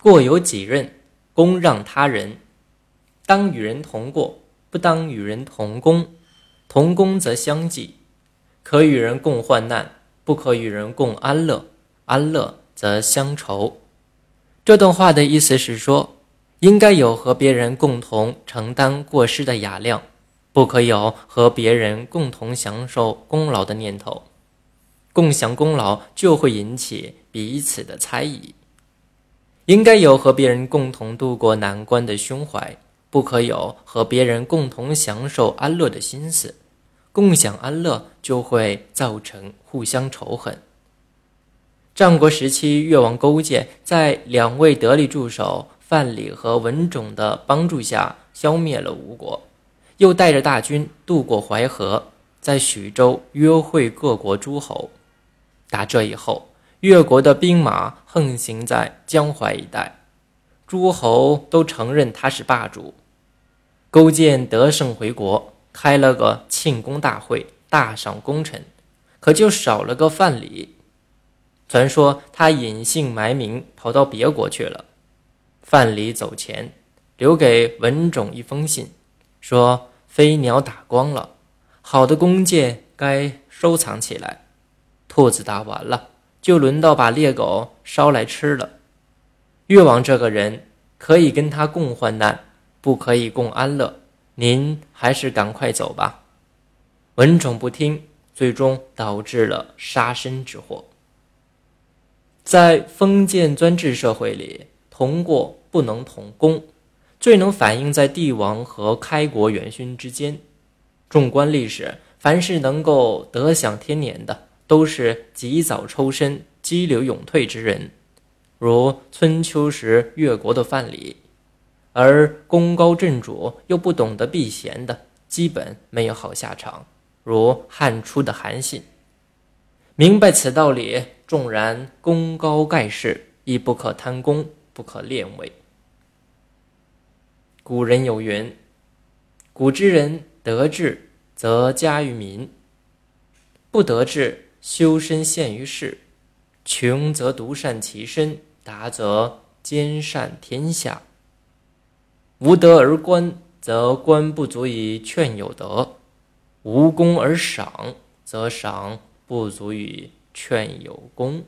过有己任，功让他人。当与人同过，不当与人同工。同工则相济，可与人共患难，不可与人共安乐。安乐则相仇。这段话的意思是说，应该有和别人共同承担过失的雅量，不可有和别人共同享受功劳的念头。共享功劳就会引起彼此的猜疑。应该有和别人共同度过难关的胸怀，不可有和别人共同享受安乐的心思。共享安乐就会造成互相仇恨。战国时期，越王勾践在两位得力助手范蠡和文种的帮助下，消灭了吴国，又带着大军渡过淮河，在徐州约会各国诸侯。打这以后。越国的兵马横行在江淮一带，诸侯都承认他是霸主。勾践得胜回国，开了个庆功大会，大赏功臣，可就少了个范蠡。传说他隐姓埋名，跑到别国去了。范蠡走前，留给文种一封信，说飞鸟打光了，好的弓箭该收藏起来。兔子打完了。就轮到把猎狗烧来吃了。越王这个人可以跟他共患难，不可以共安乐。您还是赶快走吧。文种不听，最终导致了杀身之祸。在封建专制社会里，同过不能同功，最能反映在帝王和开国元勋之间。纵观历史，凡是能够得享天年的。都是及早抽身、激流勇退之人，如春秋时越国的范蠡；而功高震主又不懂得避嫌的，基本没有好下场，如汉初的韩信。明白此道理，纵然功高盖世，亦不可贪功，不可恋位。古人有云：“古之人得志，则加于民；不得志。”修身陷于世，穷则独善其身，达则兼善天下。无德而官，则官不足以劝有德；无功而赏，则赏不足以劝有功。